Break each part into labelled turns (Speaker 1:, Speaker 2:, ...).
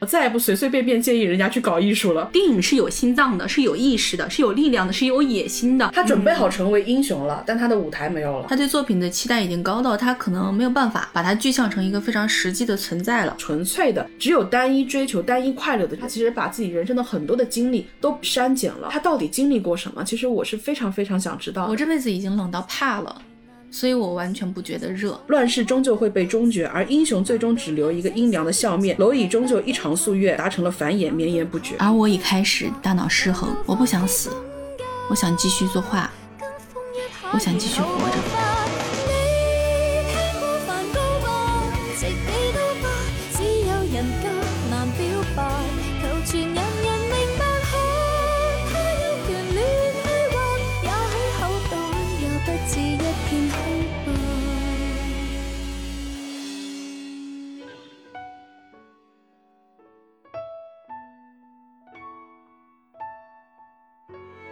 Speaker 1: 我再也不随随便便建议人家去搞艺术了。
Speaker 2: 电影是有心脏的，是有意识的，是有力量的，是有野心的。
Speaker 1: 他准备好成为英雄了，但他的舞台没有了。
Speaker 2: 他对作品的期待已经高到他可能没有办法把它具象成一个非常实际的存在了。
Speaker 1: 纯粹的，只有单一追求、单一快乐的，他其实把自己人生的很多的经历都删减了。他到底经历过什么？其实我是非常非常想知道。
Speaker 2: 我这辈子已经冷到怕了。所以我完全不觉得热。
Speaker 1: 乱世终究会被终结，而英雄最终只留一个阴凉的笑面。蝼蚁终究一场夙愿达成了繁衍，绵延不绝。
Speaker 2: 而我已开始大脑失衡，我不想死，我想继续作画，我想继续活着。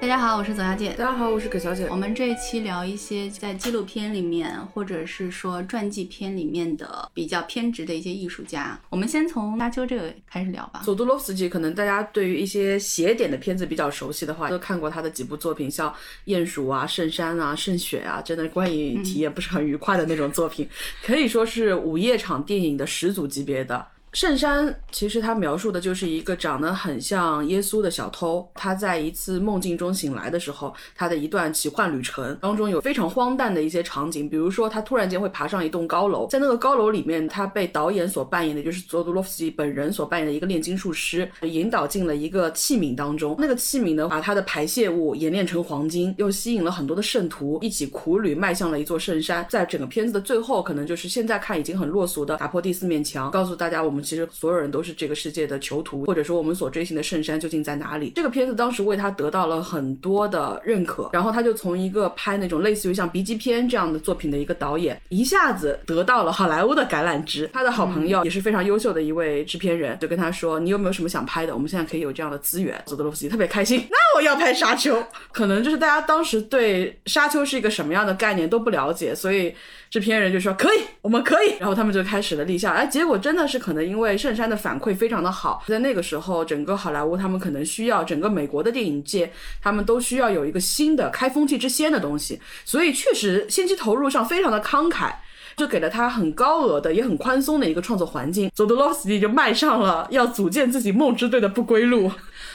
Speaker 2: 大家好，我是左小姐。
Speaker 1: 大家好，我是葛小姐。
Speaker 2: 我们这一期聊一些在纪录片里面，或者是说传记片里面的比较偏执的一些艺术家。我们先从沙丘这个开始聊吧。
Speaker 1: 佐杜洛夫斯基，可能大家对于一些邪典的片子比较熟悉的话，都看过他的几部作品，像《鼹鼠》啊、《圣山》啊、《圣雪》啊，真的观影体验不是很愉快的那种作品，可以说是午夜场电影的始祖级别的。圣山其实他描述的就是一个长得很像耶稣的小偷，他在一次梦境中醒来的时候，他的一段奇幻旅程当中有非常荒诞的一些场景，比如说他突然间会爬上一栋高楼，在那个高楼里面，他被导演所扮演的就是佐杜洛夫斯基本人所扮演的一个炼金术师引导进了一个器皿当中，那个器皿呢把他的排泄物冶炼成黄金，又吸引了很多的圣徒一起苦旅迈向了一座圣山，在整个片子的最后，可能就是现在看已经很落俗的打破第四面墙，告诉大家我们。其实所有人都是这个世界的囚徒，或者说我们所追寻的圣山究竟在哪里？这个片子当时为他得到了很多的认可，然后他就从一个拍那种类似于像 B 级片这样的作品的一个导演，一下子得到了好莱坞的橄榄枝。他的好朋友也是非常优秀的一位制片人，就跟他说：“你有没有什么想拍的？我们现在可以有这样的资源。”佐德洛夫斯基特别开心，那我要拍沙丘。可能就是大家当时对沙丘是一个什么样的概念都不了解，所以。制片人就说可以，我们可以，然后他们就开始了立项。哎，结果真的是可能因为圣山的反馈非常的好，在那个时候，整个好莱坞他们可能需要整个美国的电影界，他们都需要有一个新的开风气之先的东西，所以确实先期投入上非常的慷慨，就给了他很高额的也很宽松的一个创作环境。佐德洛斯基就迈上了要组建自己梦之队的不归路。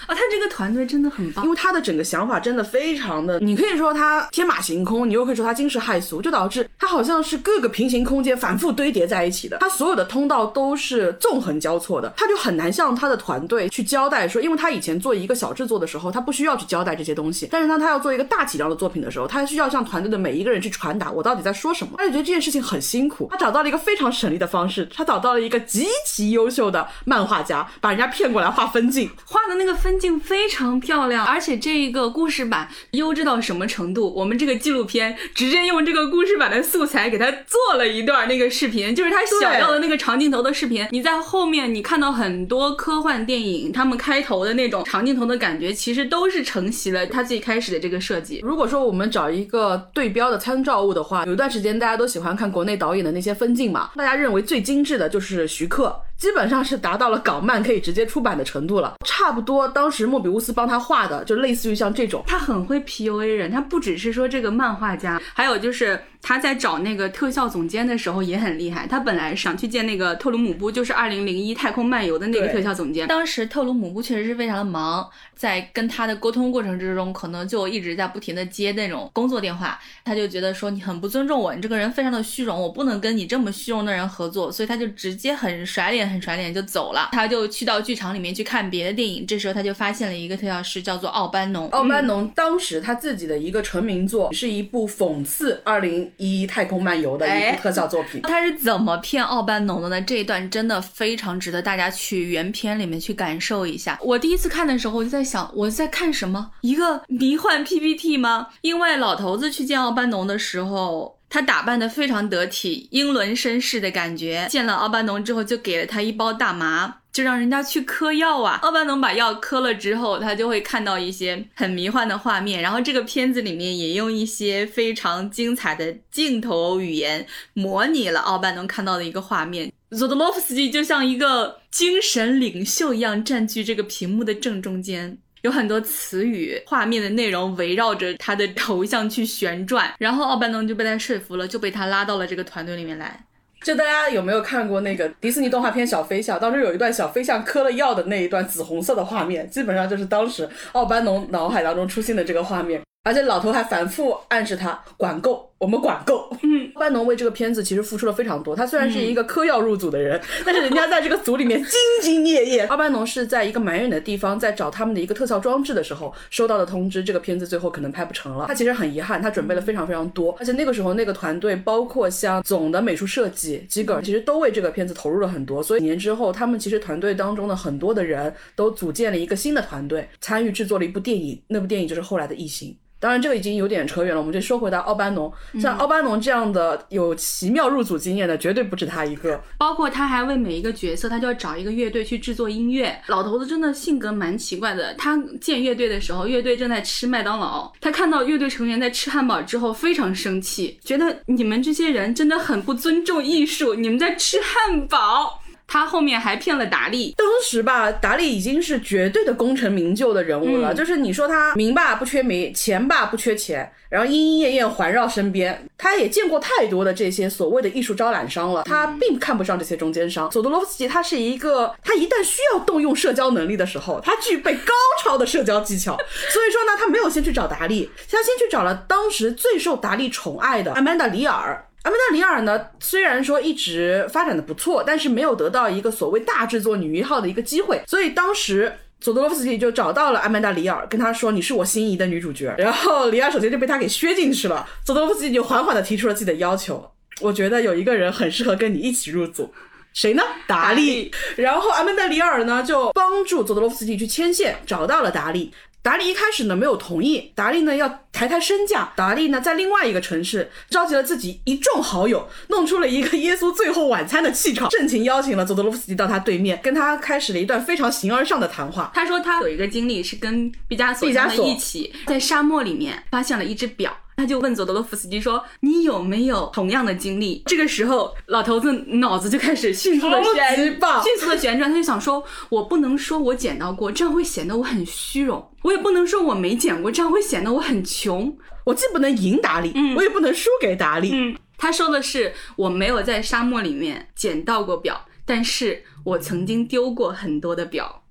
Speaker 2: 啊，他这个团队真的很棒，
Speaker 1: 因为他的整个想法真的非常的，你可以说他天马行空，你又可以说他惊世骇俗，就导致他好像是各个平行空间反复堆叠在一起的，他所有的通道都是纵横交错的，他就很难向他的团队去交代说，因为他以前做一个小制作的时候，他不需要去交代这些东西，但是当他要做一个大体量的作品的时候，他需要向团队的每一个人去传达我到底在说什么，他就觉得这件事情很辛苦，他找到了一个非常省力的方式，他找到了一个极其优秀的漫画家，把人家骗过来画分镜，
Speaker 2: 画的那个分镜非常。漂亮，而且这一个故事版优质到什么程度？我们这个纪录片直接用这个故事版的素材给他做了一段那个视频，就是他想要的那个长镜头的视频。你在后面你看到很多科幻电影，他们开头的那种长镜头的感觉，其实都是承袭了他最开始的这个设计。
Speaker 1: 如果说我们找一个对标的参照物的话，有段时间大家都喜欢看国内导演的那些分镜嘛，大家认为最精致的就是徐克。基本上是达到了港漫可以直接出版的程度了，差不多。当时莫比乌斯帮他画的，就类似于像这种，
Speaker 2: 他很会 PUA 人，他不只是说这个漫画家，还有就是。他在找那个特效总监的时候也很厉害。他本来想去见那个特鲁姆布，就是二零零一太空漫游的那个特效总监。当时特鲁姆布确实是非常的忙，在跟他的沟通过程之中，可能就一直在不停的接那种工作电话。他就觉得说你很不尊重我，你这个人非常的虚荣，我不能跟你这么虚荣的人合作，所以他就直接很甩脸，很甩脸就走了。他就去到剧场里面去看别的电影。这时候他就发现了一个特效师，叫做奥班农。
Speaker 1: 奥班农当时他自己的一个成名作是一部讽刺二零。一太空漫游的一部特效作品，
Speaker 2: 他是怎么骗奥班农的呢？这一段真的非常值得大家去原片里面去感受一下。我第一次看的时候，我就在想，我在看什么？一个迷幻 PPT 吗？因为老头子去见奥班农的时候。他打扮的非常得体，英伦绅士的感觉。见了奥班农之后，就给了他一包大麻，就让人家去嗑药啊。奥班农把药嗑了之后，他就会看到一些很迷幻的画面。然后这个片子里面也用一些非常精彩的镜头语言，模拟了奥班农看到的一个画面。佐德洛夫斯基就像一个精神领袖一样，占据这个屏幕的正中间。有很多词语、画面的内容围绕着他的头像去旋转，然后奥班农就被他说服了，就被他拉到了这个团队里面来。
Speaker 1: 就大家有没有看过那个迪士尼动画片《小飞象》？当中有一段小飞象嗑了药的那一段紫红色的画面，基本上就是当时奥班农脑海当中出现的这个画面。而且老头还反复暗示他管够，我们管够。嗯，班农为这个片子其实付出了非常多。他虽然是一个嗑药入组的人，但是人家在这个组里面兢兢业业。奥班农是在一个蛮远的地方，在找他们的一个特效装置的时候，收到的通知，这个片子最后可能拍不成了。他其实很遗憾，他准备了非常非常多。而且那个时候那个团队，包括像总的美术设计基格尔，其实都为这个片子投入了很多。所以几年之后，他们其实团队当中的很多的人都组建了一个新的团队，参与制作了一部电影。那部电影就是后来的《异形》。当然，这个已经有点扯远了，我们就说回到奥班农。像奥班农这样的有奇妙入组经验的，绝对不止他一个。
Speaker 2: 包括他还为每一个角色，他就要找一个乐队去制作音乐。老头子真的性格蛮奇怪的。他建乐队的时候，乐队正在吃麦当劳，他看到乐队成员在吃汉堡之后，非常生气，觉得你们这些人真的很不尊重艺术，你们在吃汉堡。他后面还骗了达利。
Speaker 1: 当时吧，达利已经是绝对的功成名就的人物了。就是你说他名吧不缺名，钱吧不缺钱，然后莺莺燕燕环绕身边。他也见过太多的这些所谓的艺术招揽商了，他并看不上这些中间商。佐德罗夫斯基他是一个，他一旦需要动用社交能力的时候，他具备高超的社交技巧。所以说呢，他没有先去找达利，他先去找了当时最受达利宠爱的阿曼达里尔。阿曼达·里尔呢，虽然说一直发展的不错，但是没有得到一个所谓大制作女一号的一个机会，所以当时佐德洛夫斯基就找到了阿曼达·里尔，跟他说：“你是我心仪的女主角。”然后里尔首先就被他给削进去了。佐德洛夫斯基就缓缓的提出了自己的要求：“我觉得有一个人很适合跟你一起入组，谁呢？达利。”然后阿曼达·里尔呢就帮助佐德洛夫斯基去牵线，找到了达利。达利一开始呢没有同意，达利呢要抬抬身价，达利呢在另外一个城市召集了自己一众好友，弄出了一个耶稣最后晚餐的气场，盛情邀请了佐德洛夫斯基到他对面，跟他开始了一段非常形而上的谈话。
Speaker 2: 他说他有一个经历是跟毕加索一起在沙漠里面发现了一只表。他就问佐德洛夫斯基说：“你有没有同样的经历？”这个时候，老头子脑子就开始迅速的旋，迅速的旋转。他就想说：“我不能说我捡到过，这样会显得我很虚荣；我也不能说我没捡过，这样会显得我很穷。
Speaker 1: 我既不能赢达利，嗯，我也不能输给达利。”
Speaker 2: 嗯，他说的是：“我没有在沙漠里面捡到过表，但是我曾经丢过很多的表。”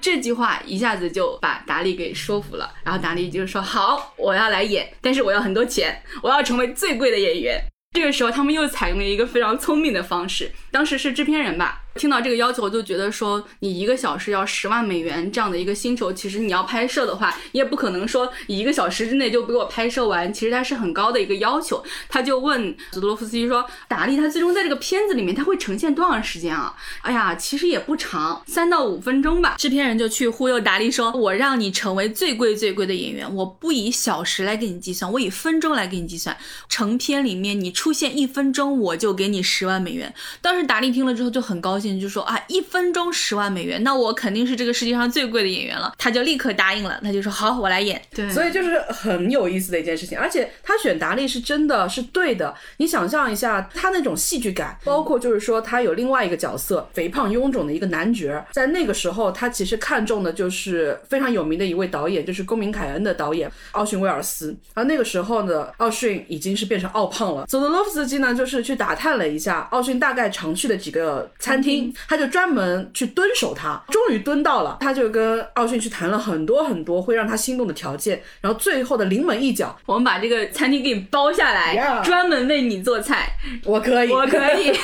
Speaker 2: 这句话一下子就把达利给说服了，然后达利就说：“好，我要来演，但是我要很多钱，我要成为最贵的演员。”这个时候，他们又采用了一个非常聪明的方式，当时是制片人吧。听到这个要求，我就觉得说，你一个小时要十万美元这样的一个薪酬，其实你要拍摄的话，你也不可能说一个小时之内就给我拍摄完。其实它是很高的一个要求。他就问佐德洛夫斯基说：“达利他最终在这个片子里面他会呈现多长时间啊？”哎呀，其实也不长，三到五分钟吧。制片人就去忽悠达利说：“我让你成为最贵最贵的演员，我不以小时来给你计算，我以分钟来给你计算。成片里面你出现一分钟，我就给你十万美元。”当时达利听了之后就很高兴。就说啊，一分钟十万美元，那我肯定是这个世界上最贵的演员了。他就立刻答应了，他就说好，我来演。
Speaker 1: 对，所以就是很有意思的一件事情。而且他选达利是真的是对的。你想象一下，他那种戏剧感，包括就是说他有另外一个角色，肥胖臃肿的一个男角，在那个时候他其实看中的就是非常有名的一位导演，就是公民凯恩的导演奥逊威尔斯。而那个时候呢，奥逊已经是变成奥胖了。佐德洛夫斯基呢，就是去打探了一下奥逊大概常去的几个餐厅。他就专门去蹲守他，终于蹲到了，他就跟奥逊去谈了很多很多会让他心动的条件，然后最后的临门一脚，
Speaker 2: 我们把这个餐厅给你包下来，专门为你做菜，
Speaker 1: 我可以，
Speaker 2: 我可以。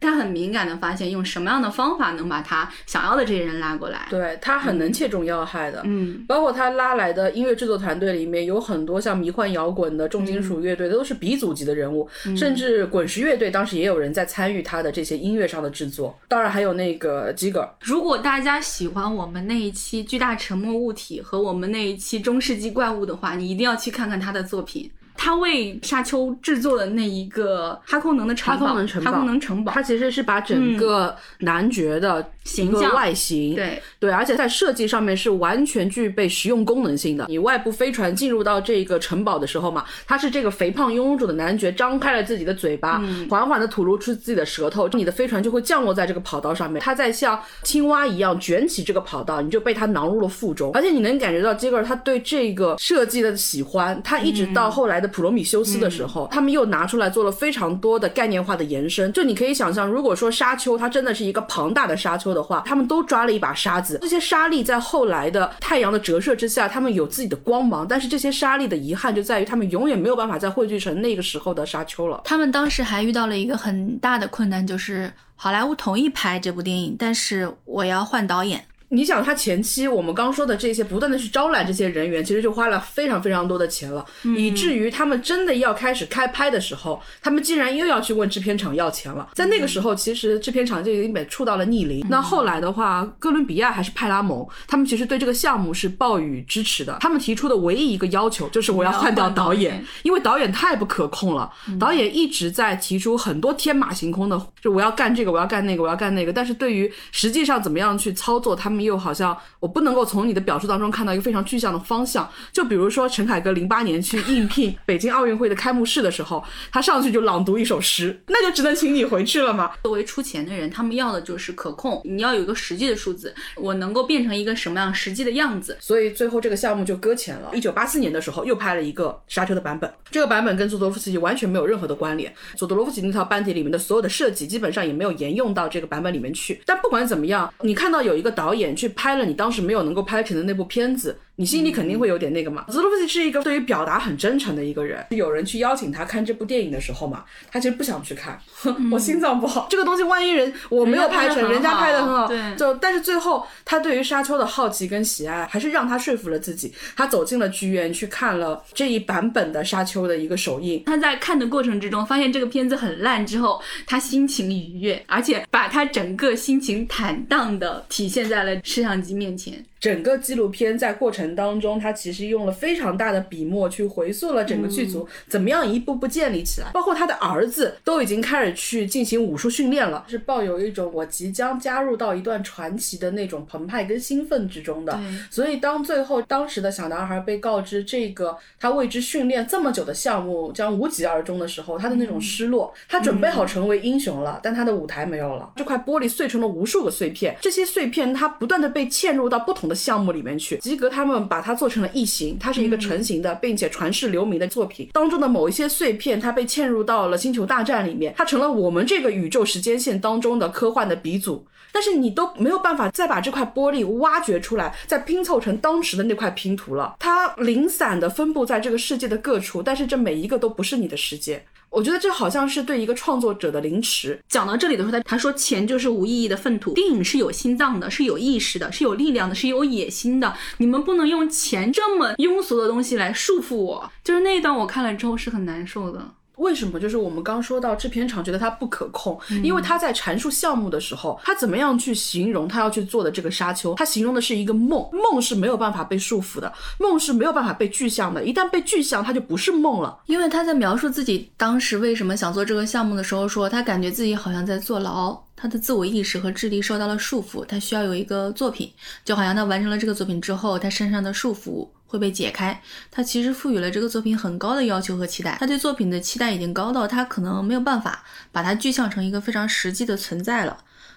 Speaker 2: 他很敏感的发现，用什么样的方法能把他想要的这些人拉过来？
Speaker 1: 对他很能切中要害的，
Speaker 2: 嗯，
Speaker 1: 包括他拉来的音乐制作团队里面有很多像迷幻摇滚的重金属乐队，都是鼻祖级的人物，甚至滚石乐队当时也有人在参与他的这些音乐上的制作。当然还有那个吉格。
Speaker 2: 如果大家喜欢我们那一期巨大沉默物体和我们那一期中世纪怪物的话，你一定要去看看他的作品。
Speaker 3: 他为沙丘制作的那一个哈空能的城堡，
Speaker 1: 哈空能城堡，
Speaker 3: 哈空能城堡，
Speaker 1: 它其实是把整个男爵的
Speaker 3: 形象。
Speaker 1: 外形，
Speaker 3: 对。
Speaker 1: 对，而且在设计上面是完全具备实用功能性的。你外部飞船进入到这个城堡的时候嘛，它是这个肥胖臃肿的男爵张开了自己的嘴巴，缓缓的吐露出自己的舌头，你的飞船就会降落在这个跑道上面，它在像青蛙一样卷起这个跑道，你就被它囊入了腹中，而且你能感觉到杰克尔他对这个设计的喜欢，他一直到后来的普罗米修斯的时候，他们又拿出来做了非常多的概念化的延伸。就你可以想象，如果说沙丘它真的是一个庞大的沙丘的话，他们都抓了一把沙子，这些沙粒在后来的太阳的折射之下，他们有自己的光芒，但是这些沙粒的遗憾就在于他们永远没有办法再汇聚成那个时候的沙丘了。
Speaker 2: 他们当时还遇到了一个很大的困难，就是好莱坞同意拍这部电影，但是我要换导演。
Speaker 1: 你想，他前期我们刚说的这些，不断的去招揽这些人员，其实就花了非常非常多的钱了，以至于他们真的要开始开拍的时候，他们竟然又要去问制片厂要钱了。在那个时候，其实制片厂就已经被触到了逆鳞。那后来的话，哥伦比亚还是派拉蒙，他们其实对这个项目是抱予支持的。他们提出的唯一一个要求就是我要换掉导演，因为导演太不可控了。导演一直在提出很多天马行空的，就我要干这个，我要干那个，我要干那个。但是对于实际上怎么样去操作，他们。又好像我不能够从你的表述当中看到一个非常具象的方向。就比如说陈凯歌零八年去应聘 北京奥运会的开幕式的时候，他上去就朗读一首诗，那就只能请你回去了吗？
Speaker 3: 作为出钱的人，他们要的就是可控，你要有一个实际的数字，我能够变成一个什么样实际的样子。
Speaker 1: 所以最后这个项目就搁浅了。一九八四年的时候又拍了一个沙丘的版本，这个版本跟佐多夫斯基完全没有任何的关联。佐多罗夫斯基那套班底里面的所有的设计基本上也没有沿用到这个版本里面去。但不管怎么样，你看到有一个导演。去拍了你当时没有能够拍成的那部片子。你心里肯定会有点那个嘛。泽洛夫斯基是一个对于表达很真诚的一个人。有人去邀请他看这部电影的时候嘛，他其实不想去看，我心脏不好。这个东西万一人我没有拍成，人家拍的很好，
Speaker 3: 对，
Speaker 1: 就但是最后他对于沙丘的好奇跟喜爱，还是让他说服了自己。他走进了剧院去看了这一版本的沙丘的一个首映。
Speaker 3: 他在看的过程之中，发现这个片子很烂之后，他心情愉悦，而且把他整个心情坦荡的体现在了摄像机面前。
Speaker 1: 整个纪录片在过程当中，他其实用了非常大的笔墨去回溯了整个剧组怎么样一步步建立起来，包括他的儿子都已经开始去进行武术训练了，是抱有一种我即将加入到一段传奇的那种澎湃跟兴奋之中的。所以当最后当时的小男孩被告知这个他为之训练这么久的项目将无疾而终的时候，他的那种失落，他准备好成为英雄了，但他的舞台没有了，这块玻璃碎成了无数个碎片，这些碎片它不断的被嵌入到不同。的项目里面去，吉格他们把它做成了异形，它是一个成型的，并且传世留名的作品当中的某一些碎片，它被嵌入到了星球大战里面，它成了我们这个宇宙时间线当中的科幻的鼻祖。但是你都没有办法再把这块玻璃挖掘出来，再拼凑成当时的那块拼图了。它零散的分布在这个世界的各处，但是这每一个都不是你的世界。我觉得这好像是对一个创作者的凌迟。
Speaker 3: 讲到这里的时候，他他说钱就是无意义的粪土。电影是有心脏的，是有意识的，是有力量的，是有野心的。你们不能用钱这么庸俗的东西来束缚我。就是那一段我看了之后是很难受的。
Speaker 1: 为什么？就是我们刚说到制片厂觉得它不可控，因为他在阐述项目的时候，他怎么样去形容他要去做的这个沙丘？他形容的是一个梦，梦是没有办法被束缚的，梦是没有办法被具象的。一旦被具象，它就不是梦了。
Speaker 2: 因为他在描述自己当时为什么想做这个项目的时候，说他感觉自己好像在坐牢，他的自我意识和智力受到了束缚，他需要有一个作品，就好像他完成了这个作品之后，他身上的束缚。会被解开，他其实赋予了这个作品很高的要求和期待，他对作品的期待已经高到他可能没有办法把它具象成一个非常实际的存在了。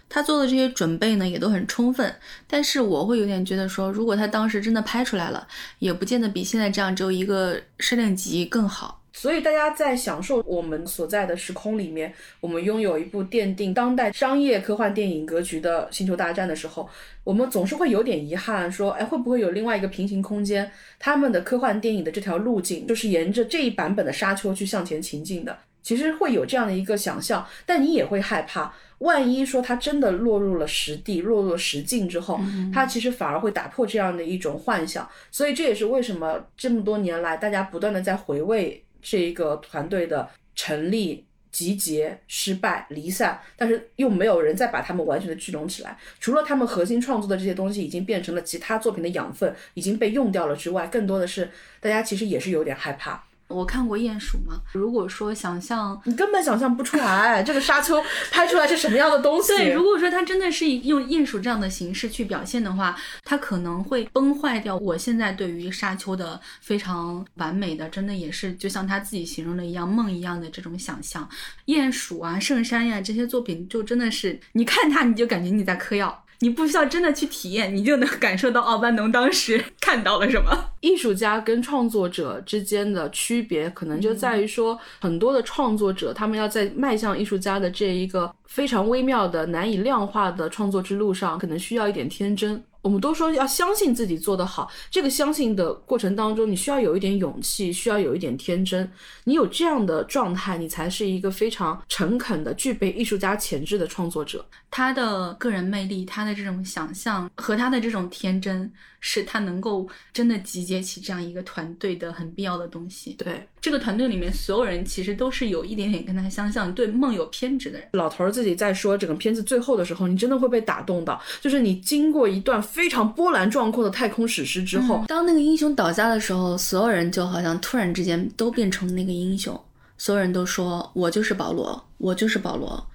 Speaker 2: 他做的这些准备呢也都很充分，但是我会有点觉得说，如果他当时真的拍出来了，也不见得比现在这样只有一个摄影集更好。
Speaker 1: 所以大家在享受我们所在的时空里面，我们拥有一部奠定当代商业科幻电影格局的《星球大战》的时候，我们总是会有点遗憾，说，哎，会不会有另外一个平行空间？他们的科幻电影的这条路径就是沿着这一版本的沙丘去向前前进的。其实会有这样的一个想象，但你也会害怕，万一说它真的落入了实地，落入了实境之后，它其实反而会打破这样的一种幻想。所以这也是为什么这么多年来，大家不断的在回味。这一个团队的成立、集结、失败、离散，但是又没有人再把他们完全的聚拢起来。除了他们核心创作的这些东西已经变成了其他作品的养分，已经被用掉了之外，更多的是大家其实也是有点害怕。
Speaker 2: 我看过鼹鼠嘛，如果说想象，
Speaker 1: 你根本想象不出来 这个沙丘拍出来是什么样的东西。
Speaker 2: 对，如果说它真的是用鼹鼠这样的形式去表现的话，它可能会崩坏掉我现在对于沙丘的非常完美的，真的也是就像他自己形容的一样梦一样的这种想象。鼹鼠啊，圣山呀这些作品，就真的是你看它你就感觉你在嗑药。你不需要真的去体验，你就能感受到奥班农当时看到了什么。
Speaker 1: 艺术家跟创作者之间的区别，可能就在于说，很多的创作者，他们要在迈向艺术家的这一个非常微妙的、难以量化的创作之路上，可能需要一点天真。我们都说要相信自己做得好，这个相信的过程当中，你需要有一点勇气，需要有一点天真。你有这样的状态，你才是一个非常诚恳的、具备艺术家潜质的创作者。
Speaker 2: 他的个人魅力，他的这种想象和他的这种天真。是他能够真的集结起这样一个团队的很必要的东西。
Speaker 1: 对，
Speaker 2: 这个团队里面所有人其实都是有一点点跟他相像，对梦有偏执的人。
Speaker 1: 老头儿自己在说整个片子最后的时候，你真的会被打动到。就是你经过一段非常波澜壮阔的太空史诗之后，
Speaker 2: 当那个英雄倒下的时候，所有人就好像突然之间都变成那个英雄，所有人都说：“我就是保罗，我就是保罗。”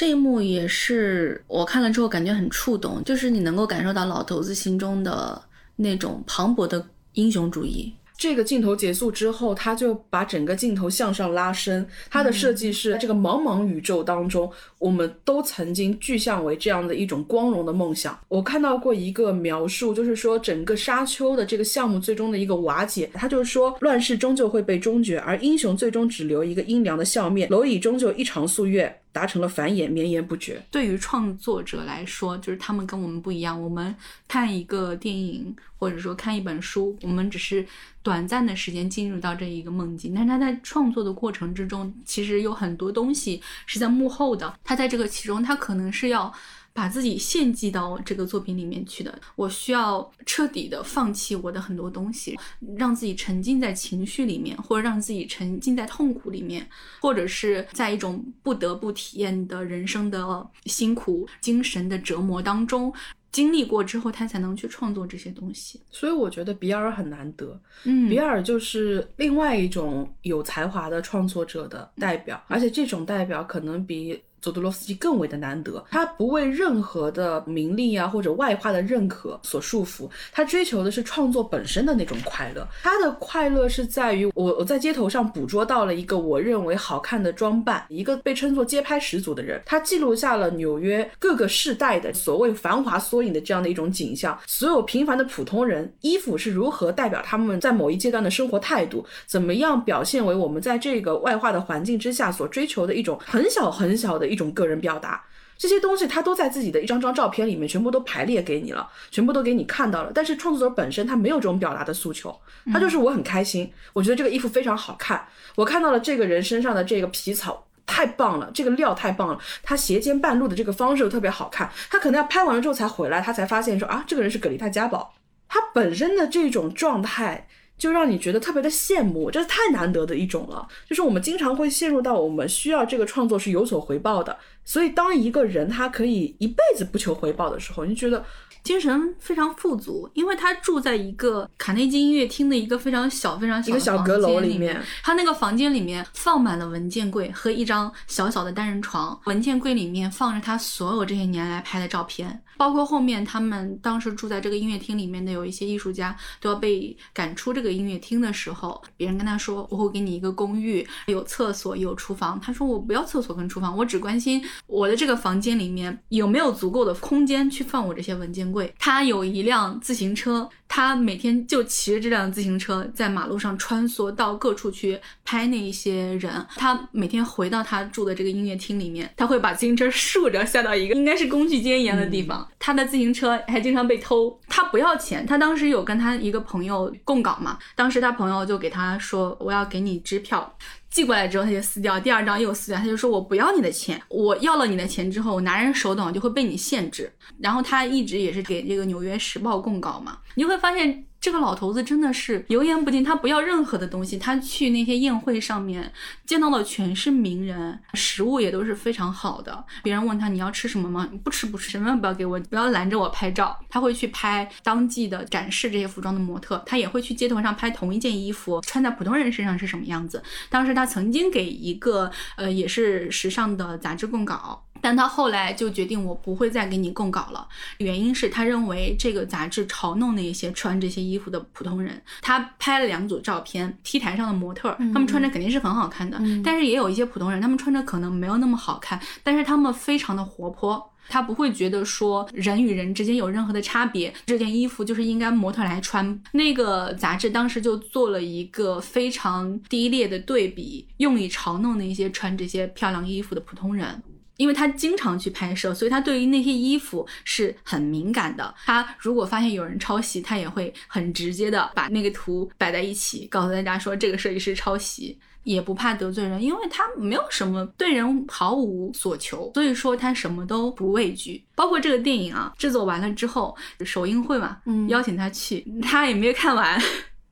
Speaker 2: 这一幕也是我看了之后感觉很触动，就是你能够感受到老头子心中的那种磅礴的英雄主义。
Speaker 1: 这个镜头结束之后，他就把整个镜头向上拉伸。他的设计是这个茫茫宇宙当中，我们都曾经具象为这样的一种光荣的梦想。我看到过一个描述，就是说整个沙丘的这个项目最终的一个瓦解。他就是说，乱世终究会被终结，而英雄最终只留一个阴凉的笑面。蝼蚁终究一场夙愿。达成了繁衍，绵延不绝。
Speaker 2: 对于创作者来说，就是他们跟我们不一样。我们看一个电影，或者说看一本书，我们只是短暂的时间进入到这一个梦境。但是他在创作的过程之中，其实有很多东西是在幕后的。他在这个其中，他可能是要。把自己献祭到这个作品里面去的，我需要彻底的放弃我的很多东西，让自己沉浸在情绪里面，或者让自己沉浸在痛苦里面，或者是在一种不得不体验的人生的辛苦、精神的折磨当中经历过之后，他才能去创作这些东西。
Speaker 1: 所以我觉得比尔很难得，
Speaker 2: 嗯，
Speaker 1: 比尔就是另外一种有才华的创作者的代表，而且这种代表可能比。佐多罗斯基更为的难得，他不为任何的名利啊或者外化的认可所束缚，他追求的是创作本身的那种快乐。他的快乐是在于我我在街头上捕捉到了一个我认为好看的装扮，一个被称作街拍始祖的人，他记录下了纽约各个世代的所谓繁华缩影的这样的一种景象。所有平凡的普通人，衣服是如何代表他们在某一阶段的生活态度，怎么样表现为我们在这个外化的环境之下所追求的一种很小很小的。一种个人表达，这些东西他都在自己的一张张照片里面全部都排列给你了，全部都给你看到了。但是创作者本身他没有这种表达的诉求，他就是我很开心，我觉得这个衣服非常好看，我看到了这个人身上的这个皮草太棒了，这个料太棒了，他斜肩半露的这个方式又特别好看。他可能要拍完了之后才回来，他才发现说啊，这个人是格丽泰嘉宝，他本身的这种状态。就让你觉得特别的羡慕，这是太难得的一种了。就是我们经常会陷入到我们需要这个创作是有所回报的，所以当一个人他可以一辈子不求回报的时候，你觉得
Speaker 2: 精神非常富足，因为他住在一个卡内基音乐厅的一个非常小、非常小
Speaker 1: 的小阁楼里
Speaker 2: 面，他那个房间里面放满了文件柜和一张小小的单人床，文件柜里面放着他所有这些年来拍的照片。包括后面他们当时住在这个音乐厅里面的有一些艺术家都要被赶出这个音乐厅的时候，别人跟他说：“我会给你一个公寓，有厕所，有厨房。”他说：“我不要厕所跟厨房，我只关心我的这个房间里面有没有足够的空间去放我这些文件柜。”他有一辆自行车，他每天就骑着这辆自行车在马路上穿梭到各处去拍那一些人。他每天回到他住的这个音乐厅里面，他会把自行车竖着下到一个应该是工具间一样的地方。他的自行车还经常被偷，他不要钱。他当时有跟他一个朋友供稿嘛，当时他朋友就给他说：“我要给你支票。”寄过来之后他就撕掉，第二张又撕掉，他就说：“我不要你的钱，我要了你的钱之后，我拿人手短就会被你限制。”然后他一直也是给这个《纽约时报》供稿嘛，你会发现这个老头子真的是油盐不进，他不要任何的东西。他去那些宴会上面见到的全是名人，食物也都是非常好的。别人问他你要吃什么吗？不吃不吃，什么不要给我，不要拦着我拍照。他会去拍当季的展示这些服装的模特，他也会去街头上拍同一件衣服穿在普通人身上是什么样子。当时他曾经给一个呃也是时尚的杂志供稿。但他后来就决定，我不会再给你供稿了。原因是他认为这个杂志嘲弄那些穿这些衣服的普通人。他拍了两组照片，T 台上的模特，他们穿着肯定是很好看的。但是也有一些普通人，他们穿着可能没有那么好看，但是他们非常的活泼。他不会觉得说人与人之间有任何的差别，这件衣服就是应该模特来穿。那个杂志当时就做了一个非常低劣的对比，用以嘲弄那些穿这些漂亮衣服的普通人。因为他经常去拍摄，所以他对于那些衣服是很敏感的。他如果发现有人抄袭，他也会很直接的把那个图摆在一起，告诉大家说这个设计师抄袭，也不怕得罪人，因为他没有什么对人毫无所求，所以说他什么都不畏惧。包括这个电影啊，制作完了之后，首映会嘛，嗯邀请他去，他也没有看完。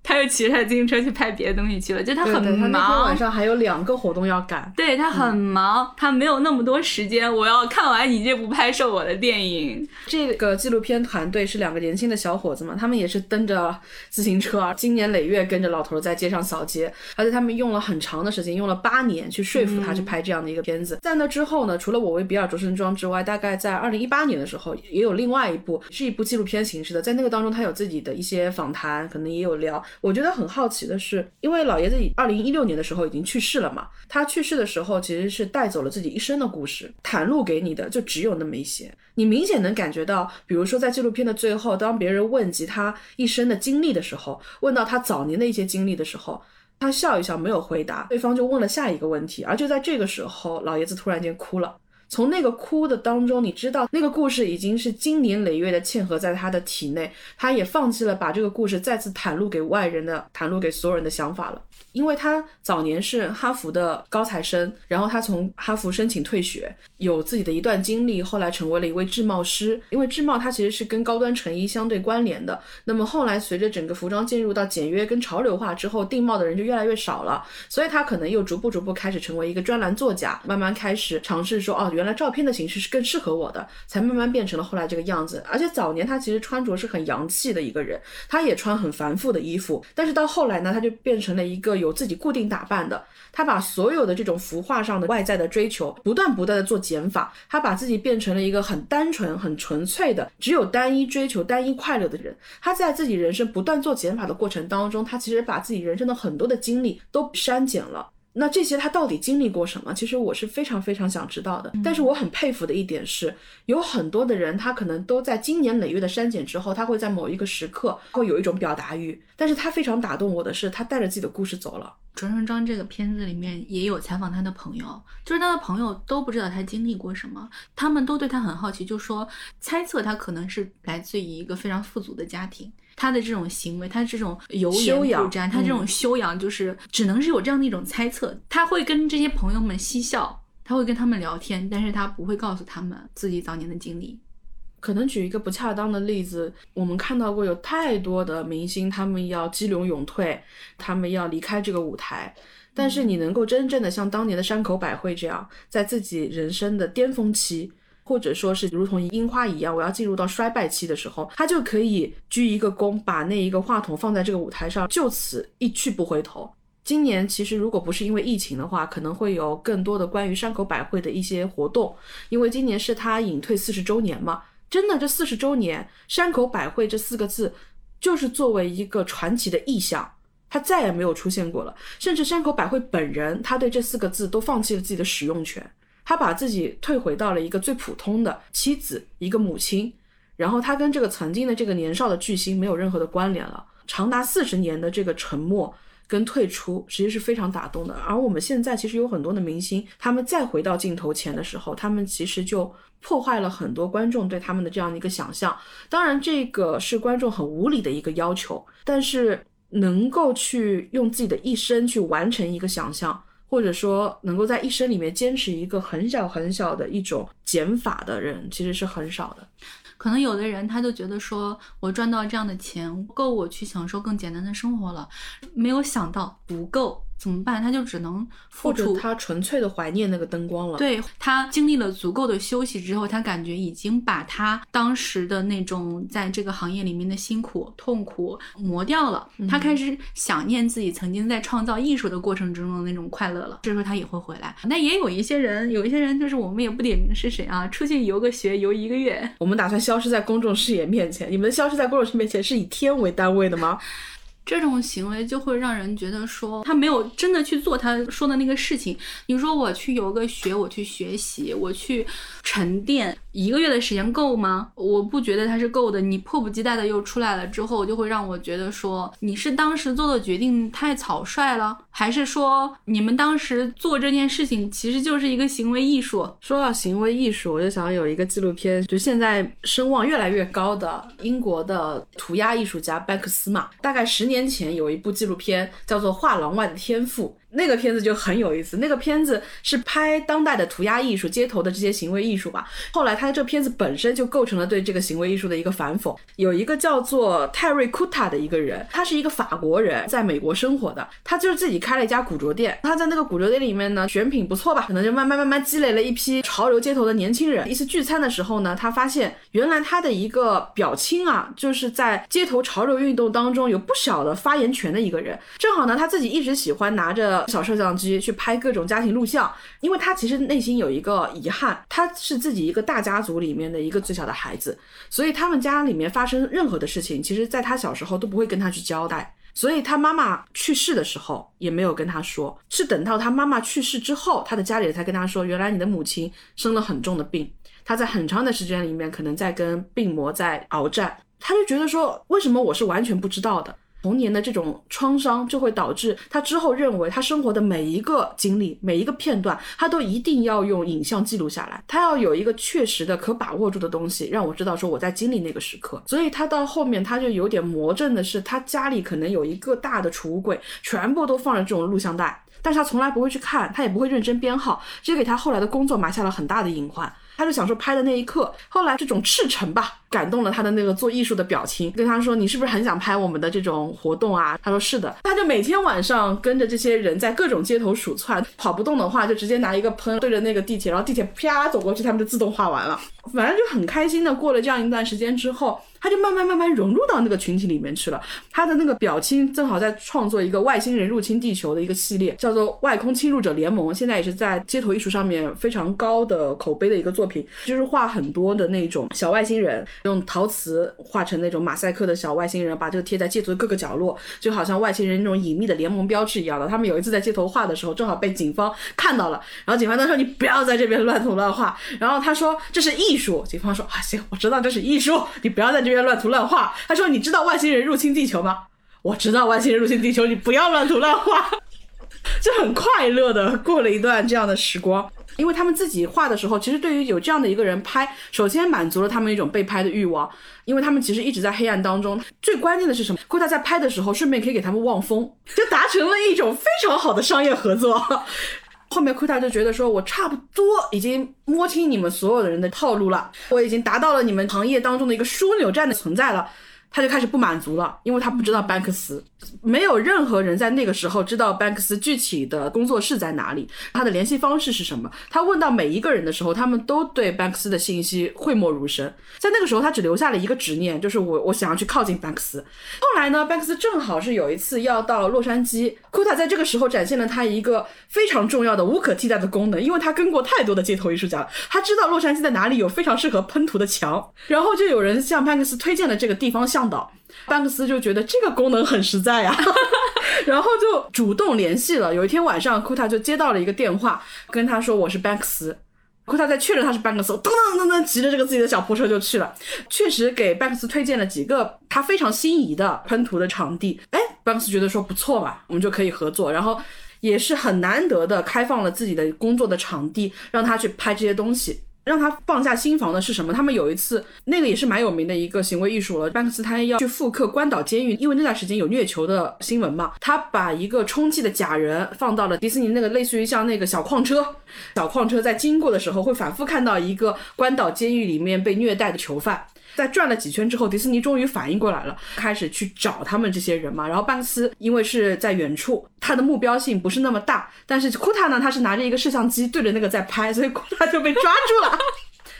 Speaker 2: 他又骑着他自行车去拍别的东西去了，就他很忙。他
Speaker 1: 那天晚上还有两个活动要赶。
Speaker 2: 对他很忙，他没有那么多时间。我要看完你这部拍摄我的电影。
Speaker 1: 这个纪录片团队是两个年轻的小伙子嘛，他们也是蹬着自行车，经年累月跟着老头在街上扫街，而且他们用了很长的时间，用了八年去说服他去拍这样的一个片子。在那之后呢，除了我为比尔着身装之外，大概在二零一八年的时候，也有另外一部是一部纪录片形式的，在那个当中他有自己的一些访谈，可能也有聊。我觉得很好奇。的是，因为老爷子二零一六年的时候已经去世了嘛，他去世的时候其实是带走了自己一生的故事，袒露给你的就只有那么一些。你明显能感觉到，比如说在纪录片的最后，当别人问及他一生的经历的时候，问到他早年的一些经历的时候，他笑一笑没有回答，对方就问了下一个问题，而就在这个时候，老爷子突然间哭了。从那个哭的当中，你知道那个故事已经是经年累月的嵌合在他的体内，他也放弃了把这个故事再次袒露给外人的、袒露给所有人的想法了。因为他早年是哈佛的高材生，然后他从哈佛申请退学，有自己的一段经历，后来成为了一位制帽师。因为制帽它其实是跟高端成衣相对关联的。那么后来随着整个服装进入到简约跟潮流化之后，定帽的人就越来越少了，所以他可能又逐步逐步开始成为一个专栏作家，慢慢开始尝试说，哦，原来照片的形式是更适合我的，才慢慢变成了后来这个样子。而且早年他其实穿着是很洋气的一个人，他也穿很繁复的衣服，但是到后来呢，他就变成了一个有。自己固定打扮的，他把所有的这种浮化上的外在的追求，不断不断的做减法，他把自己变成了一个很单纯、很纯粹的，只有单一追求、单一快乐的人。他在自己人生不断做减法的过程当中，他其实把自己人生的很多的经历都删减了。那这些他到底经历过什么？其实我是非常非常想知道的。但是我很佩服的一点是，有很多的人他可能都在经年累月的删减之后，他会在某一个时刻会有一种表达欲。但是他非常打动我的是，他带着自己的故事走了。
Speaker 2: 卓成章这个片子里面也有采访他的朋友，就是他的朋友都不知道他经历过什么，他们都对他很好奇，就说猜测他可能是来自于一个非常富足的家庭。他的这种行为，他这种油盐不沾，他这种修养，就是只能是有这样的一种猜测。他会跟这些朋友们嬉笑，他会跟他们聊天，但是他不会告诉他们自己早年的经历。
Speaker 1: 可能举一个不恰当的例子，我们看到过有太多的明星，他们要激流勇退，他们要离开这个舞台。但是你能够真正的像当年的山口百惠这样，在自己人生的巅峰期。或者说是如同樱花一样，我要进入到衰败期的时候，他就可以鞠一个躬，把那一个话筒放在这个舞台上，就此一去不回头。今年其实如果不是因为疫情的话，可能会有更多的关于山口百惠的一些活动，因为今年是他隐退四十周年嘛。真的，这四十周年，山口百惠这四个字就是作为一个传奇的意象，他再也没有出现过了。甚至山口百惠本人，他对这四个字都放弃了自己的使用权。他把自己退回到了一个最普通的妻子，一个母亲，然后他跟这个曾经的这个年少的巨星没有任何的关联了。长达四十年的这个沉默跟退出，实际是非常打动的。而我们现在其实有很多的明星，他们再回到镜头前的时候，他们其实就破坏了很多观众对他们的这样的一个想象。当然，这个是观众很无理的一个要求，但是能够去用自己的一生去完成一个想象。或者说，能够在一生里面坚持一个很小很小的一种减法的人，其实是很少的。
Speaker 2: 可能有的人他就觉得说，我赚到这样的钱够我去享受更简单的生活了，没有想到不够。怎么办？他就只能付出。
Speaker 1: 他纯粹的怀念那个灯光了。
Speaker 2: 对他经历了足够的休息之后，他感觉已经把他当时的那种在这个行业里面的辛苦、痛苦磨掉了。他开始想念自己曾经在创造艺术的过程之中的那种快乐了。这时候他也会回来。那也有一些人，有一些人就是我们也不点名是谁啊，出去游个学，游一个月。
Speaker 1: 我们打算消失在公众视野面前。你们消失在公众视野面前是以天为单位的吗？
Speaker 2: 这种行为就会让人觉得说他没有真的去做他说的那个事情。你说我去游个学，我去学习，我去沉淀。一个月的时间够吗？我不觉得它是够的。你迫不及待的又出来了之后，就会让我觉得说你是当时做的决定太草率了，还是说你们当时做这件事情其实就是一个行为艺术？
Speaker 1: 说到行为艺术，我就想有一个纪录片，就现在声望越来越高的英国的涂鸦艺术家班克斯嘛。大概十年前有一部纪录片叫做《画廊外的天赋》。那个片子就很有意思，那个片子是拍当代的涂鸦艺术、街头的这些行为艺术吧。后来他的这片子本身就构成了对这个行为艺术的一个反讽。有一个叫做泰瑞库塔的一个人，他是一个法国人，在美国生活的，他就是自己开了一家古着店。他在那个古着店里面呢，选品不错吧，可能就慢慢慢慢积累了一批潮流街头的年轻人。一次聚餐的时候呢，他发现原来他的一个表亲啊，就是在街头潮流运动当中有不小的发言权的一个人。正好呢，他自己一直喜欢拿着。小摄像机去拍各种家庭录像，因为他其实内心有一个遗憾，他是自己一个大家族里面的一个最小的孩子，所以他们家里面发生任何的事情，其实在他小时候都不会跟他去交代，所以他妈妈去世的时候也没有跟他说，是等到他妈妈去世之后，他的家里人才跟他说，原来你的母亲生了很重的病，他在很长的时间里面可能在跟病魔在鏖战，他就觉得说，为什么我是完全不知道的？童年的这种创伤就会导致他之后认为他生活的每一个经历、每一个片段，他都一定要用影像记录下来。他要有一个确实的、可把握住的东西，让我知道说我在经历那个时刻。所以他到后面他就有点魔怔的是，他家里可能有一个大的储物柜，全部都放着这种录像带，但是他从来不会去看，他也不会认真编号，这给他后来的工作埋下了很大的隐患。他就想说拍的那一刻，后来这种赤诚吧，感动了他的那个做艺术的表情，跟他说你是不是很想拍我们的这种活动啊？他说是的，他就每天晚上跟着这些人在各种街头鼠窜，跑不动的话就直接拿一个喷对着那个地铁，然后地铁啪走过去，他们就自动画完了，反正就很开心的过了这样一段时间之后。他就慢慢慢慢融入到那个群体里面去了。他的那个表亲正好在创作一个外星人入侵地球的一个系列，叫做《外空侵入者联盟》，现在也是在街头艺术上面非常高的口碑的一个作品，就是画很多的那种小外星人，用陶瓷画成那种马赛克的小外星人，把这个贴在街头的各个角落，就好像外星人那种隐秘的联盟标志一样的。他们有一次在街头画的时候，正好被警方看到了，然后警方他说你不要在这边乱涂乱画，然后他说这是艺术，警方说啊行，我知道这是艺术，你不要在这边乱涂乱画。他说：“你知道外星人入侵地球吗？”我知道外星人入侵地球，你不要乱涂乱画，就很快乐的过了一段这样的时光。因为他们自己画的时候，其实对于有这样的一个人拍，首先满足了他们一种被拍的欲望，因为他们其实一直在黑暗当中。最关键的是什么？库塔在拍的时候，顺便可以给他们望风，就达成了一种非常好的商业合作。后面库塔就觉得说，我差不多已经摸清你们所有的人的套路了，我已经达到了你们行业当中的一个枢纽站的存在了。他就开始不满足了，因为他不知道班克斯，没有任何人在那个时候知道班克斯具体的工作室在哪里，他的联系方式是什么。他问到每一个人的时候，他们都对班克斯的信息讳莫如深。在那个时候，他只留下了一个执念，就是我我想要去靠近班克斯。后来呢，班克斯正好是有一次要到洛杉矶，库塔在这个时候展现了他一个非常重要的、无可替代的功能，因为他跟过太多的街头艺术家了，他知道洛杉矶在哪里有非常适合喷涂的墙，然后就有人向班克斯推荐了这个地方向。导班克斯就觉得这个功能很实在呀，然后就主动联系了。有一天晚上，库塔就接到了一个电话，跟他说我是班克斯。库塔在确认他是班克斯，噔噔噔噔，骑着这个自己的小破车就去了。确实给班克斯推荐了几个他非常心仪的喷涂的场地。哎，班克斯觉得说不错嘛，我们就可以合作。然后也是很难得的开放了自己的工作的场地，让他去拍这些东西。让他放下心防的是什么？他们有一次，那个也是蛮有名的一个行为艺术了。班克斯他要去复刻关岛监狱，因为那段时间有虐囚的新闻嘛。他把一个充气的假人放到了迪士尼那个类似于像那个小矿车，小矿车在经过的时候会反复看到一个关岛监狱里面被虐待的囚犯。在转了几圈之后，迪士尼终于反应过来了，开始去找他们这些人嘛。然后班克斯因为是在远处，他的目标性不是那么大，但是库塔呢，他是拿着一个摄像机对着那个在拍，所以库塔就被抓住了。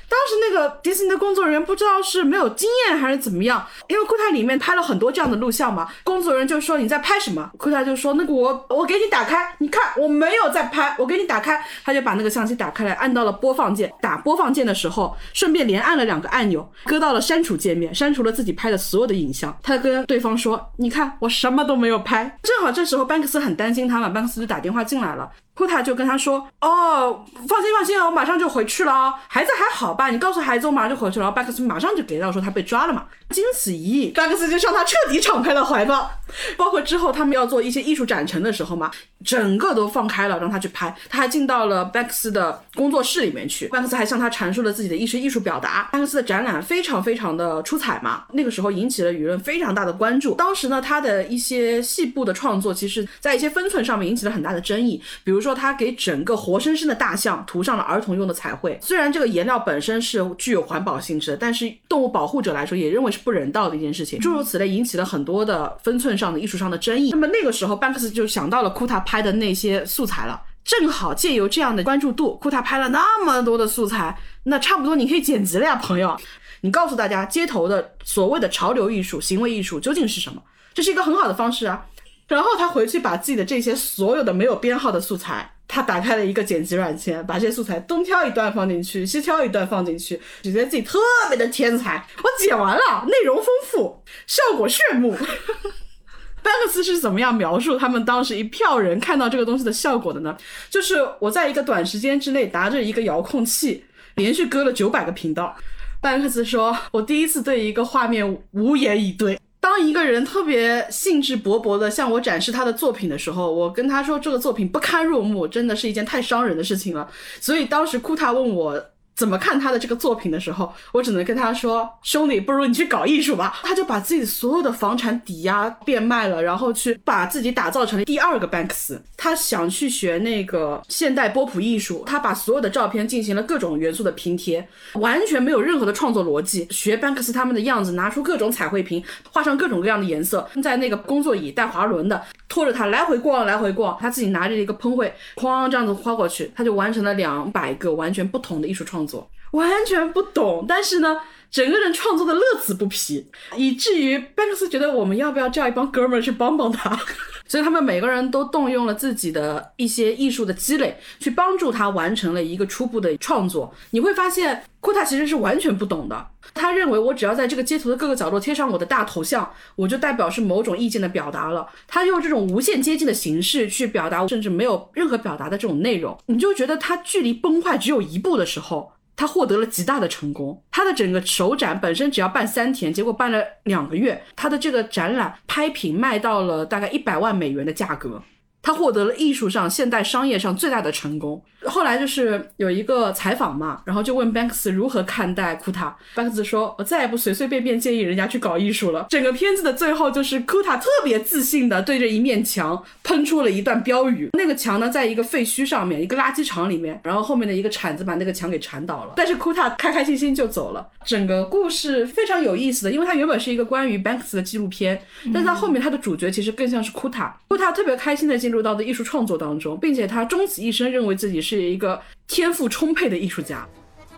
Speaker 1: 当时那个迪士尼的工作人员不知道是没有经验还是怎么样，因为库塔里面拍了很多这样的录像嘛，工作人员就说你在拍什么？库塔就说那个我我给你打开，你看我没有在拍，我给你打开，他就把那个相机打开来，按到了播放键，打播放键的时候顺便连按了两个按钮，搁到了删除界面，删除了自己拍的所有的影像。他跟对方说，你看我什么都没有拍。正好这时候班克斯很担心他嘛，班克斯就打电话进来了。库塔就跟他说：“哦，放心放心啊，我马上就回去了。孩子还好吧？你告诉孩子我马上就回去了。”然后巴克斯马上就给到说他被抓了嘛。经此一役，巴克斯就向他彻底敞开了怀抱。包括之后他们要做一些艺术展陈的时候嘛，整个都放开了让他去拍。他还进到了巴克斯的工作室里面去，巴克斯还向他阐述了自己的一些艺术表达。巴克斯的展览非常非常的出彩嘛，那个时候引起了舆论非常大的关注。当时呢，他的一些细部的创作，其实在一些分寸上面引起了很大的争议，比如说。说他给整个活生生的大象涂上了儿童用的彩绘，虽然这个颜料本身是具有环保性质的，但是动物保护者来说也认为是不人道的一件事情。诸如此类，引起了很多的分寸上的艺术上的争议。那么那个时候，班克斯就想到了库塔拍的那些素材了，正好借由这样的关注度，库塔拍了那么多的素材，那差不多你可以剪辑了呀，朋友。你告诉大家，街头的所谓的潮流艺术、行为艺术究竟是什么？这是一个很好的方式啊。然后他回去把自己的这些所有的没有编号的素材，他打开了一个剪辑软件，把这些素材东挑一段放进去，西挑一段放进去，觉得自己特别的天才。我剪完了，内容丰富，效果炫目。班克斯是怎么样描述他们当时一票人看到这个东西的效果的呢？就是我在一个短时间之内拿着一个遥控器，连续割了九百个频道。班克斯说：“我第一次对一个画面无言以对。”当一个人特别兴致勃勃地向我展示他的作品的时候，我跟他说这个作品不堪入目，真的是一件太伤人的事情了。所以当时库塔问我。怎么看他的这个作品的时候，我只能跟他说：“兄弟，不如你去搞艺术吧。”他就把自己所有的房产抵押变卖了，然后去把自己打造成了第二个班克斯。他想去学那个现代波普艺术，他把所有的照片进行了各种元素的拼贴，完全没有任何的创作逻辑。学班克斯他们的样子，拿出各种彩绘屏，画上各种各样的颜色，在那个工作椅带滑轮的拖着他来回逛，来回逛。他自己拿着一个喷绘，哐这样子画过去，他就完成了两百个完全不同的艺术创作。完全不懂，但是呢，整个人创作的乐此不疲，以至于班克斯觉得我们要不要叫一帮哥们儿去帮帮他？所以他们每个人都动用了自己的一些艺术的积累，去帮助他完成了一个初步的创作。你会发现，库塔其实是完全不懂的。他认为我只要在这个街头的各个角落贴上我的大头像，我就代表是某种意见的表达了。他用这种无限接近的形式去表达，甚至没有任何表达的这种内容，你就觉得他距离崩坏只有一步的时候。他获得了极大的成功，他的整个首展本身只要办三天，结果办了两个月，他的这个展览拍品卖到了大概一百万美元的价格。他获得了艺术上、现代商业上最大的成功。后来就是有一个采访嘛，然后就问 Banks 如何看待库塔。Banks 说：“我再也不随随便便建议人家去搞艺术了。”整个片子的最后就是库塔特别自信的对着一面墙喷出了一段标语。那个墙呢，在一个废墟上面，一个垃圾场里面，然后后面的一个铲子把那个墙给铲倒了。但是库塔开开心心就走了。整个故事非常有意思的，因为它原本是一个关于 Banks 的纪录片，但是它后面它的主角其实更像是库塔。库塔特别开心的进入。入到的艺术创作当中，并且他终其一生认为自己是一个天赋充沛的艺术家。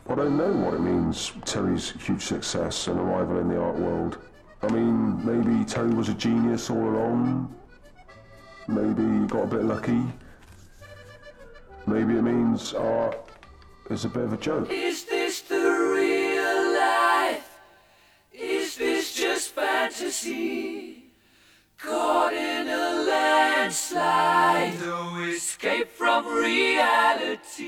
Speaker 4: I don't know what it means, Terry's huge success and arrival in the art world. I mean, maybe Terry was a genius all along. Maybe he got a bit lucky. Maybe it means art is a bit of a joke.
Speaker 5: Is this the real life? Is this just fantasy? Caught in landslide, no escape from reality.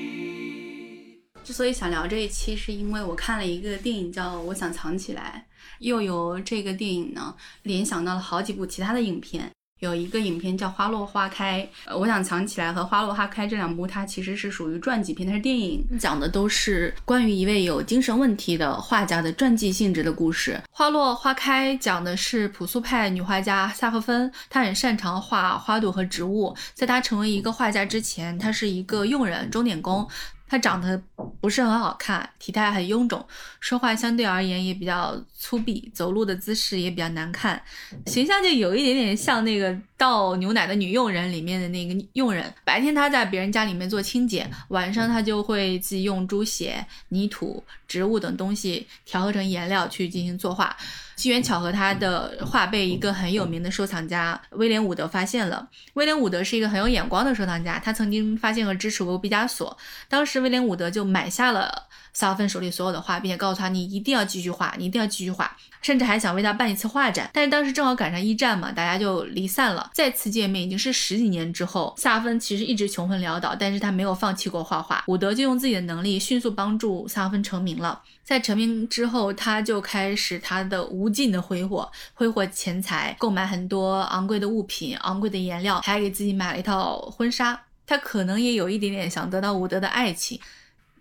Speaker 2: 之所以想聊这一期，是因为我看了一个电影叫《我想藏起来》，又由这个电影呢联想到了好几部其他的影片。有一个影片叫《花落花开》，呃，我想藏起来和《花落花开》这两部，它其实是属于传记片，它是电影，讲的都是关于一位有精神问题的画家的传记性质的故事。《花落花开》讲的是朴素派女画家萨赫芬，她很擅长画花朵和植物。在她成为一个画家之前，她是一个佣人、钟点工。他长得不是很好看，体态很臃肿，说话相对而言也比较粗鄙，走路的姿势也比较难看，形象就有一点点像那个倒牛奶的女佣人里面的那个佣人。白天他在别人家里面做清洁，晚上他就会自己用猪血、泥土、植物等东西调和成颜料去进行作画。机缘巧合，他的画被一个很有名的收藏家威廉伍德发现了。威廉伍德是一个很有眼光的收藏家，他曾经发现和支持过毕加索。当时威廉伍德就买下了萨芬手里所有的画，并且告诉他：“你一定要继续画，你一定要继续画。”甚至还想为他办一次画展。但是当时正好赶上一战嘛，大家就离散了。再次见面已经是十几年之后。萨芬其实一直穷困潦倒，但是他没有放弃过画画。伍德就用自己的能力迅速帮助萨芬成名了。在成名之后，他就开始他的无尽的挥霍，挥霍钱财，购买很多昂贵的物品、昂贵的颜料，还给自己买了一套婚纱。他可能也有一点点想得到伍德的爱情，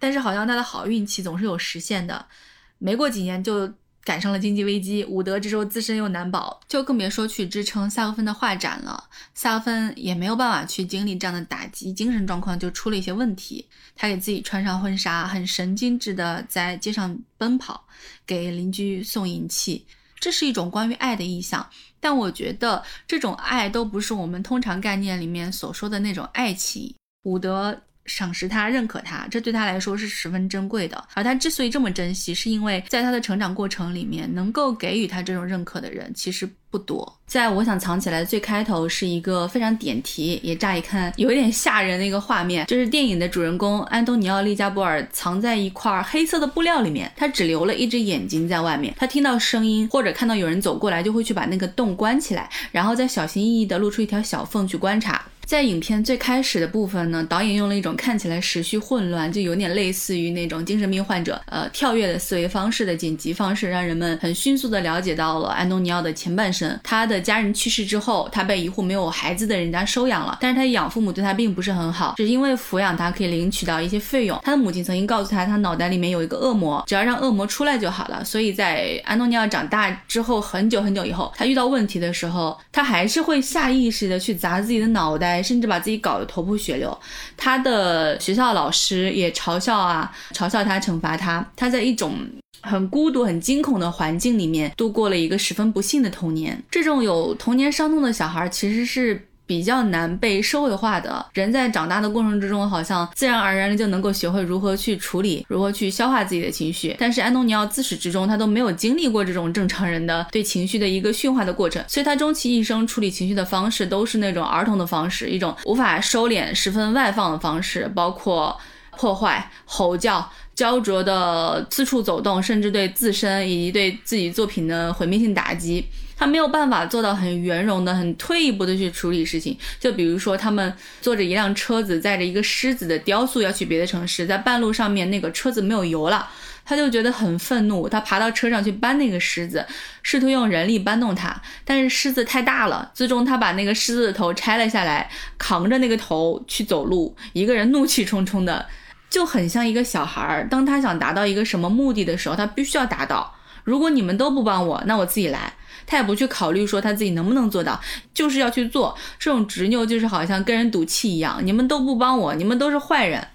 Speaker 2: 但是好像他的好运气总是有实现的。没过几年就赶上了经济危机，伍德这时候自身又难保，就更别说去支撑萨格芬的画展了。萨格芬也没有办法去经历这样的打击，精神状况就出了一些问题。他给自己穿上婚纱，很神经质的在街上奔跑，给邻居送银器。这是一种关于爱的意象，但我觉得这种爱都不是我们通常概念里面所说的那种爱情。伍德。赏识他，认可他，这对他来说是十分珍贵的。而他之所以这么珍惜，是因为在他的成长过程里面，能够给予他这种认可的人其实不多。在我想藏起来最开头是一个非常点题，也乍一看有一点吓人的一个画面，就是电影的主人公安东尼奥·利加波尔藏在一块黑色的布料里面，他只留了一只眼睛在外面。他听到声音或者看到有人走过来，就会去把那个洞关起来，然后再小心翼翼地露出一条小缝去观察。在影片最开始的部分呢，导演用了一种看起来时序混乱，就有点类似于那种精神病患者呃跳跃的思维方式的剪辑方式，让人们很迅速的了解到了安东尼奥的前半生。他的家人去世之后，他被一户没有孩子的人家收养了，但是他养父母对他并不是很好，只因为抚养他可以领取到一些费用。他的母亲曾经告诉他，他脑袋里面有一个恶魔，只要让恶魔出来就好了。所以在安东尼奥长大之后很久很久以后，他遇到问题的时候，他还是会下意识的去砸自己的脑袋。甚至把自己搞得头破血流，他的学校老师也嘲笑啊，嘲笑他，惩罚他。他在一种很孤独、很惊恐的环境里面度过了一个十分不幸的童年。这种有童年伤痛的小孩，其实是。比较难被社会化的人，在长大的过程之中，好像自然而然的就能够学会如何去处理，如何去消化自己的情绪。但是安东尼奥自始至终他都没有经历过这种正常人的对情绪的一个驯化的过程，所以他终其一生处理情绪的方式都是那种儿童的方式，一种无法收敛、十分外放的方式，包括破坏、吼叫、焦灼的四处走动，甚至对自身以及对自己作品的毁灭性打击。他没有办法做到很圆融的、很退一步的去处理事情。就比如说，他们坐着一辆车子，载着一个狮子的雕塑要去别的城市，在半路上面那个车子没有油了，他就觉得很愤怒。他爬到车上去搬那个狮子，试图用人力搬动它，但是狮子太大了。最终，他把那个狮子的头拆了下来，扛着那个头去走路，一个人怒气冲冲的，就很像一个小孩儿。当他想达到一个什么目的的时候，他必须要达到。如果你们都不帮我，那我自己来。他也不去考虑说他自己能不能做到，就是要去做。这种执拗就是好像跟人赌气一样，你们都不帮我，你们都是坏人。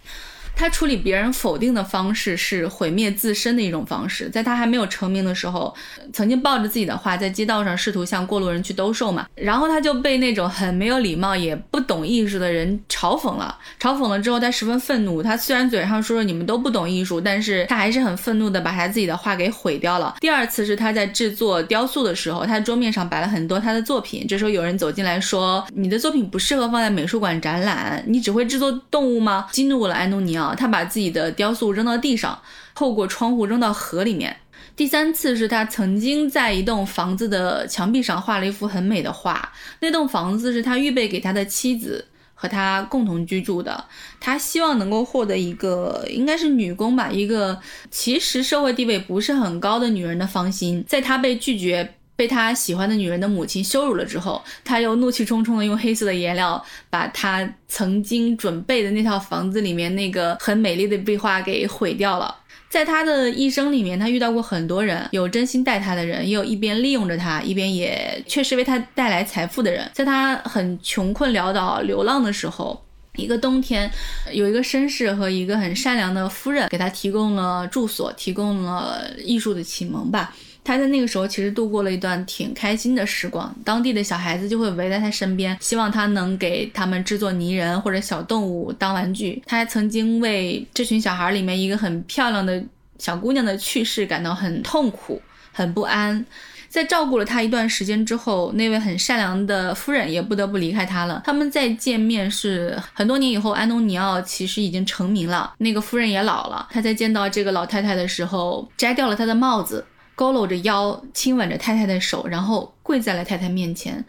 Speaker 2: 他处理别人否定的方式是毁灭自身的一种方式。在他还没有成名的时候，曾经抱着自己的画在街道上试图向过路人去兜售嘛，然后他就被那种很没有礼貌也不懂艺术的人嘲讽了。嘲讽了之后，他十分愤怒。他虽然嘴上说说你们都不懂艺术，但是他还是很愤怒的把他自己的画给毁掉了。第二次是他在制作雕塑的时候，他桌面上摆了很多他的作品。这时候有人走进来说：“你的作品不适合放在美术馆展览，你只会制作动物吗？”激怒了安东尼奥。他把自己的雕塑扔到地上，透过窗户扔到河里面。第三次是他曾经在一栋房子的墙壁上画了一幅很美的画，那栋房子是他预备给他的妻子和他共同居住的。他希望能够获得一个应该是女工吧，一个其实社会地位不是很高的女人的芳心。在他被拒绝。被他喜欢的女人的母亲羞辱了之后，他又怒气冲冲的用黑色的颜料把他曾经准备的那套房子里面那个很美丽的壁画给毁掉了。在他的一生里面，他遇到过很多人，有真心待他的人，也有一边利用着他，一边也确实为他带来财富的人。在他很穷困潦倒、流浪的时候。一个冬天，有一个绅士和一个很善良的夫人给他提供了住所，提供了艺术的启蒙吧。他在那个时候其实度过了一段挺开心的时光，当地的小孩子就会围在他身边，希望他能给他们制作泥人或者小动物当玩具。他还曾经为这群小孩里面一个很漂亮的小姑娘的去世感到很痛苦、很不安。在照顾了他一段时间之后，那位很善良的夫人也不得不离开他了。他们再见面是很多年以后，安东尼奥其实已经成名了，那个夫人也老了。他在见到这个老太太的时候，摘掉了她的帽子。佝偻着腰，亲吻着太太的手，然后跪在了太太面前。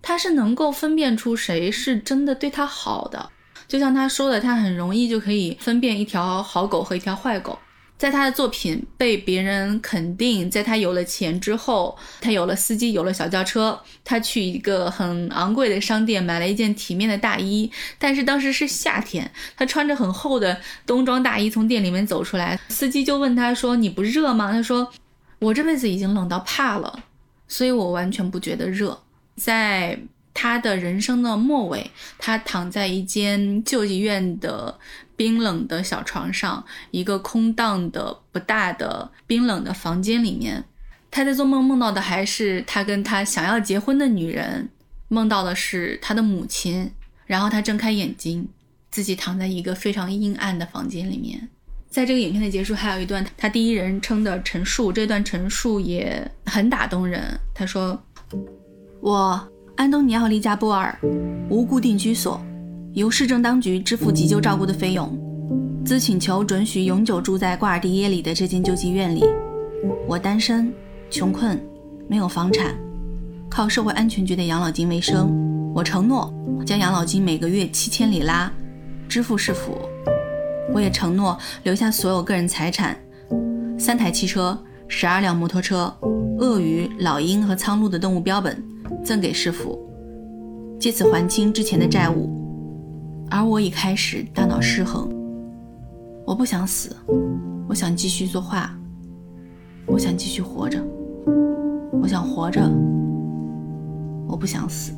Speaker 2: 他是能够分辨出谁是真的对他好的，就像他说的，他很容易就可以分辨一条好狗和一条坏狗。在他的作品被别人肯定，在他有了钱之后，他有了司机，有了小轿车，他去一个很昂贵的商店买了一件体面的大衣，但是当时是夏天，他穿着很厚的冬装大衣从店里面走出来，司机就问他说：“你不热吗？”他说。我这辈子已经冷到怕了，所以我完全不觉得热。在他的人生的末尾，他躺在一间救济院的冰冷的小床上，一个空荡的不大的冰冷的房间里面。他在做梦，梦到的还是他跟他想要结婚的女人，梦到的是他的母亲。然后他睁开眼睛，自己躺在一个非常阴暗的房间里面。在这个影片的结束，还有一段他第一人称的陈述，这段陈述也很打动人。他说：“我安东尼奥·利加波尔，无固定居所，由市政当局支付急救照顾的费用，兹请求准许永久住在瓜尔迪耶里的这间救济院里。我单身，穷困，没有房产，靠社会安全局的养老金为生。我承诺将养老金每个月七千里拉支付市府。”我也承诺留下所有个人财产，三台汽车，十二辆摩托车，鳄鱼、老鹰和苍鹭的动物标本，赠给师傅，借此还清之前的债务。而我已开始大脑失衡，我不想死，我想继续作画，我想继续活着，我想活着，我不想死。